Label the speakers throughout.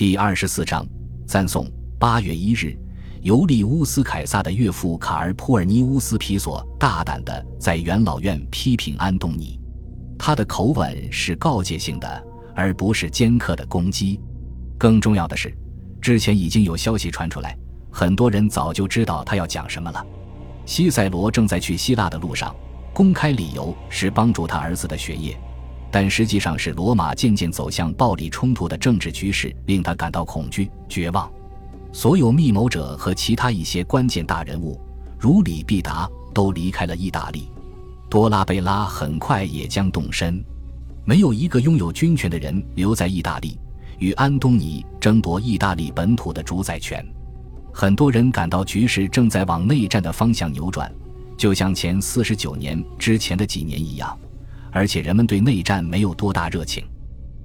Speaker 1: 第二十四章赞颂。八月一日，尤利乌斯·凯撒的岳父卡尔·普尔尼乌斯·皮索大胆地在元老院批评安东尼，他的口吻是告诫性的，而不是尖刻的攻击。更重要的是，之前已经有消息传出来，很多人早就知道他要讲什么了。西塞罗正在去希腊的路上，公开理由是帮助他儿子的学业。但实际上是罗马渐渐走向暴力冲突的政治局势令他感到恐惧、绝望。所有密谋者和其他一些关键大人物，如李必达，都离开了意大利。多拉贝拉很快也将动身。没有一个拥有军权的人留在意大利，与安东尼争夺意大利本土的主宰权。很多人感到局势正在往内战的方向扭转，就像前四十九年之前的几年一样。而且人们对内战没有多大热情。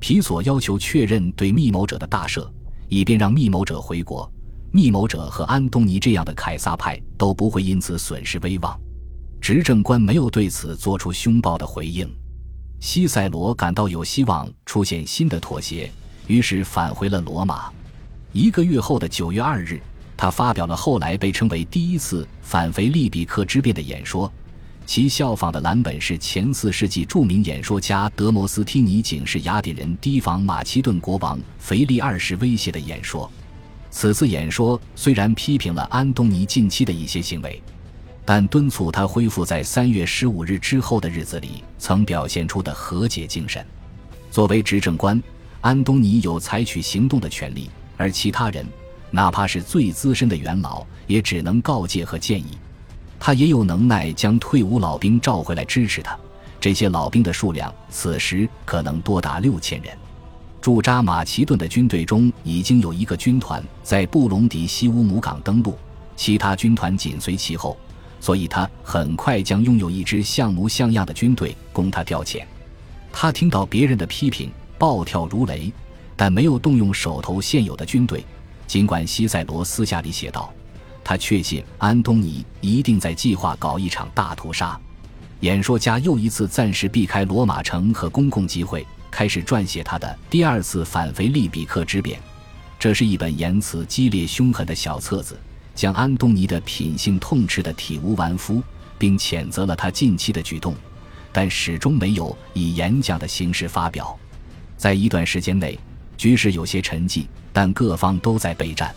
Speaker 1: 皮索要求确认对密谋者的大赦，以便让密谋者回国。密谋者和安东尼这样的凯撒派都不会因此损失威望。执政官没有对此做出凶暴的回应。西塞罗感到有希望出现新的妥协，于是返回了罗马。一个月后的九月二日，他发表了后来被称为第一次反腓利比克之变的演说。其效仿的蓝本是前四世纪著名演说家德摩斯提尼警示雅典人提防马其顿国王腓力二世威胁的演说。此次演说虽然批评了安东尼近期的一些行为，但敦促他恢复在三月十五日之后的日子里曾表现出的和解精神。作为执政官，安东尼有采取行动的权利，而其他人，哪怕是最资深的元老，也只能告诫和建议。他也有能耐将退伍老兵召回来支持他，这些老兵的数量此时可能多达六千人。驻扎马其顿的军队中已经有一个军团在布隆迪西乌姆港登陆，其他军团紧随其后，所以他很快将拥有一支像模像样的军队供他调遣。他听到别人的批评，暴跳如雷，但没有动用手头现有的军队，尽管西塞罗私下里写道。他确信安东尼一定在计划搞一场大屠杀。演说家又一次暂时避开罗马城和公共集会，开始撰写他的第二次反腓利比克之变。这是一本言辞激烈凶狠的小册子，将安东尼的品性痛斥得体无完肤，并谴责了他近期的举动，但始终没有以演讲的形式发表。在一段时间内，局势有些沉寂，但各方都在备战。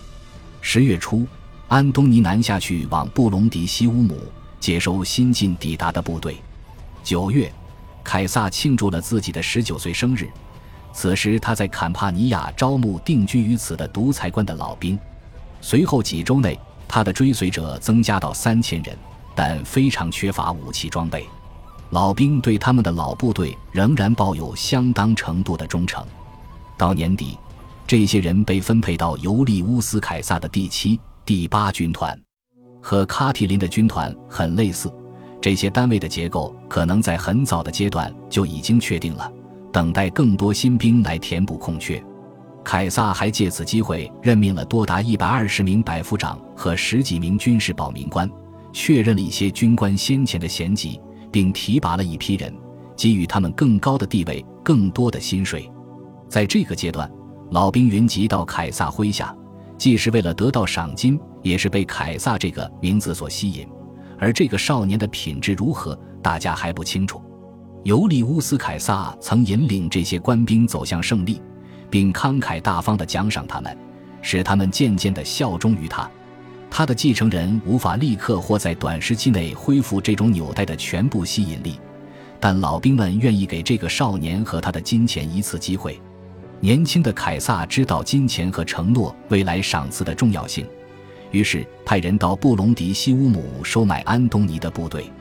Speaker 1: 十月初。安东尼南下去往布隆迪西乌姆接收新近抵达的部队。九月，凯撒庆祝了自己的十九岁生日。此时，他在坎帕尼亚招募定居于此的独裁官的老兵。随后几周内，他的追随者增加到三千人，但非常缺乏武器装备。老兵对他们的老部队仍然抱有相当程度的忠诚。到年底，这些人被分配到尤利乌斯·凯撒的第七。第八军团和卡提林的军团很类似，这些单位的结构可能在很早的阶段就已经确定了，等待更多新兵来填补空缺。凯撒还借此机会任命了多达一百二十名百夫长和十几名军事保民官，确认了一些军官先前的衔级，并提拔了一批人，给予他们更高的地位、更多的薪水。在这个阶段，老兵云集到凯撒麾下。既是为了得到赏金，也是被凯撒这个名字所吸引。而这个少年的品质如何，大家还不清楚。尤利乌斯·凯撒曾引领这些官兵走向胜利，并慷慨大方地奖赏他们，使他们渐渐地效忠于他。他的继承人无法立刻或在短时期内恢复这种纽带的全部吸引力，但老兵们愿意给这个少年和他的金钱一次机会。年轻的凯撒知道金钱和承诺未来赏赐的重要性，于是派人到布隆迪西乌姆收买安东尼的部队。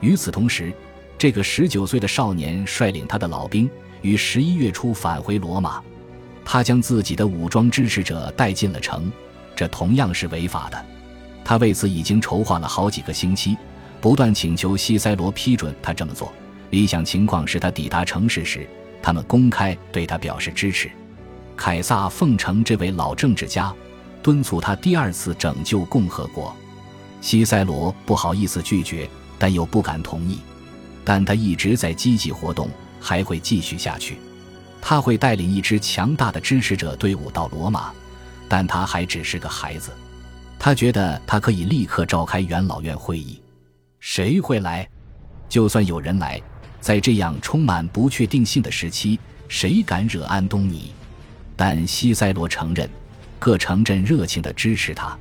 Speaker 1: 与此同时，这个十九岁的少年率领他的老兵于十一月初返回罗马。他将自己的武装支持者带进了城，这同样是违法的。他为此已经筹划了好几个星期，不断请求西塞罗批准他这么做。理想情况是他抵达城市时。他们公开对他表示支持。凯撒奉承这位老政治家，敦促他第二次拯救共和国。西塞罗不好意思拒绝，但又不敢同意。但他一直在积极活动，还会继续下去。他会带领一支强大的支持者队伍到罗马，但他还只是个孩子。他觉得他可以立刻召开元老院会议。谁会来？就算有人来，在这样充满不确定性的时期，谁敢惹安东尼？但西塞罗承认，各城镇热情地支持他。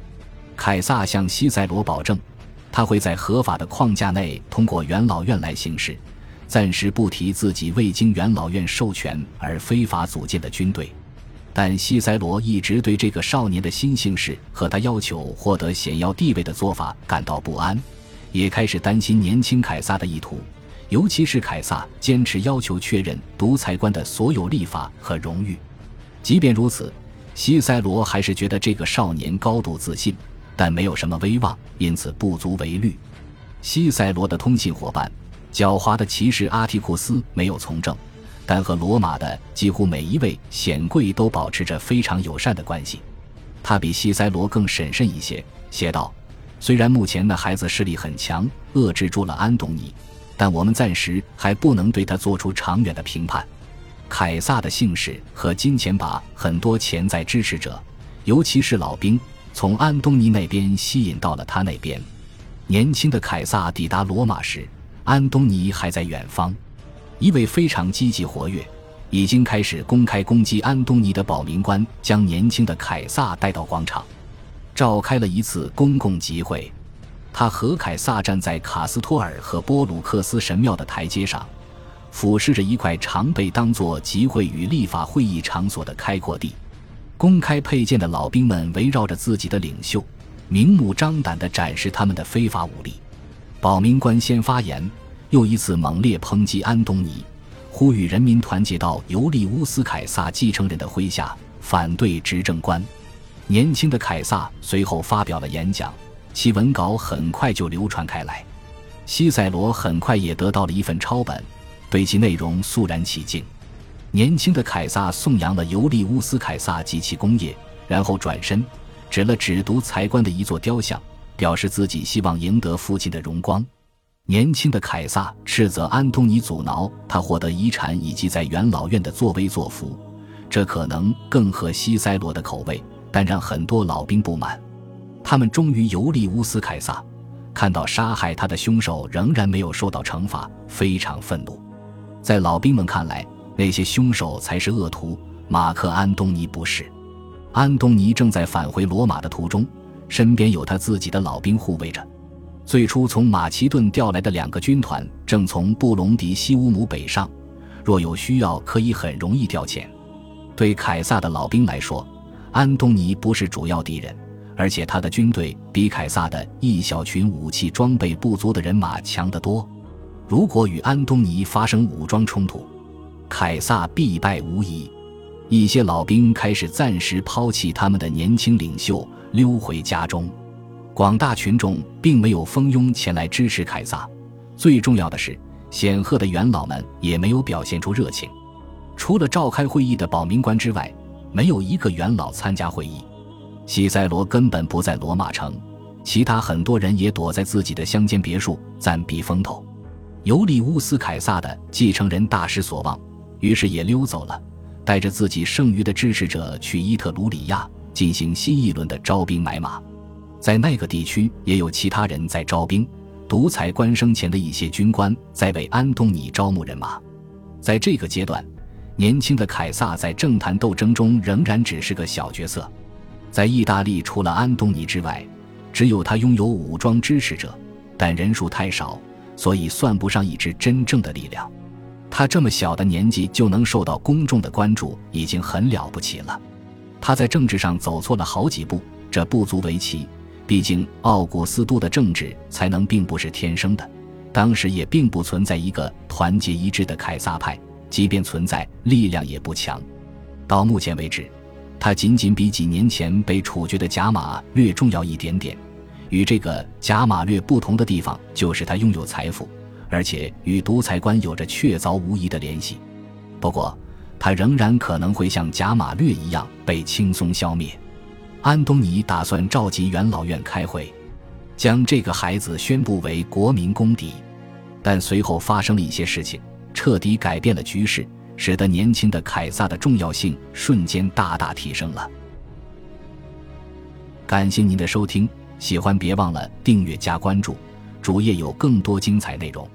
Speaker 1: 凯撒向西塞罗保证，他会在合法的框架内通过元老院来行事。暂时不提自己未经元老院授权而非法组建的军队，但西塞罗一直对这个少年的新姓氏和他要求获得显要地位的做法感到不安，也开始担心年轻凯撒的意图，尤其是凯撒坚持要求确认独裁官的所有立法和荣誉。即便如此，西塞罗还是觉得这个少年高度自信，但没有什么威望，因此不足为虑。西塞罗的通信伙伴。狡猾的骑士阿提库斯没有从政，但和罗马的几乎每一位显贵都保持着非常友善的关系。他比西塞罗更审慎一些，写道：“虽然目前那孩子势力很强，遏制住了安东尼，但我们暂时还不能对他做出长远的评判。”凯撒的姓氏和金钱把很多潜在支持者，尤其是老兵，从安东尼那边吸引到了他那边。年轻的凯撒抵达罗马时。安东尼还在远方，一位非常积极活跃、已经开始公开攻击安东尼的保民官，将年轻的凯撒带到广场，召开了一次公共集会。他和凯撒站在卡斯托尔和波鲁克斯神庙的台阶上，俯视着一块常被当作集会与立法会议场所的开阔地。公开佩剑的老兵们围绕着自己的领袖，明目张胆地展示他们的非法武力。保民官先发言，又一次猛烈抨击安东尼，呼吁人民团结到尤利乌斯·凯撒继承人的麾下，反对执政官。年轻的凯撒随后发表了演讲，其文稿很快就流传开来。西塞罗很快也得到了一份抄本，对其内容肃然起敬。年轻的凯撒颂扬了尤利乌斯·凯撒及其功业，然后转身指了指独裁官的一座雕像。表示自己希望赢得父亲的荣光。年轻的凯撒斥责安东尼阻挠他获得遗产以及在元老院的作威作福，这可能更合西塞罗的口味，但让很多老兵不满。他们终于游历乌斯·凯撒，看到杀害他的凶手仍然没有受到惩罚，非常愤怒。在老兵们看来，那些凶手才是恶徒，马克·安东尼不是。安东尼正在返回罗马的途中。身边有他自己的老兵护卫着。最初从马其顿调来的两个军团正从布隆迪西乌姆北上，若有需要可以很容易调遣。对凯撒的老兵来说，安东尼不是主要敌人，而且他的军队比凯撒的一小群武器装备不足的人马强得多。如果与安东尼发生武装冲突，凯撒必败无疑。一些老兵开始暂时抛弃他们的年轻领袖。溜回家中，广大群众并没有蜂拥前来支持凯撒。最重要的是，显赫的元老们也没有表现出热情。除了召开会议的保民官之外，没有一个元老参加会议。西塞罗根本不在罗马城，其他很多人也躲在自己的乡间别墅暂避风头。尤利乌斯·凯撒的继承人大失所望，于是也溜走了，带着自己剩余的支持者去伊特鲁里亚。进行新一轮的招兵买马，在那个地区也有其他人在招兵。独裁官生前的一些军官在为安东尼招募人马。在这个阶段，年轻的凯撒在政坛斗争中仍然只是个小角色。在意大利，除了安东尼之外，只有他拥有武装支持者，但人数太少，所以算不上一支真正的力量。他这么小的年纪就能受到公众的关注，已经很了不起了。他在政治上走错了好几步，这不足为奇。毕竟奥古斯都的政治才能并不是天生的，当时也并不存在一个团结一致的凯撒派，即便存在，力量也不强。到目前为止，他仅仅比几年前被处决的贾马略重要一点点。与这个贾马略不同的地方，就是他拥有财富，而且与独裁官有着确凿无疑的联系。不过，他仍然可能会像贾马略一样被轻松消灭。安东尼打算召集元老院开会，将这个孩子宣布为国民公敌。但随后发生了一些事情，彻底改变了局势，使得年轻的凯撒的重要性瞬间大大提升了。感谢您的收听，喜欢别忘了订阅加关注，主页有更多精彩内容。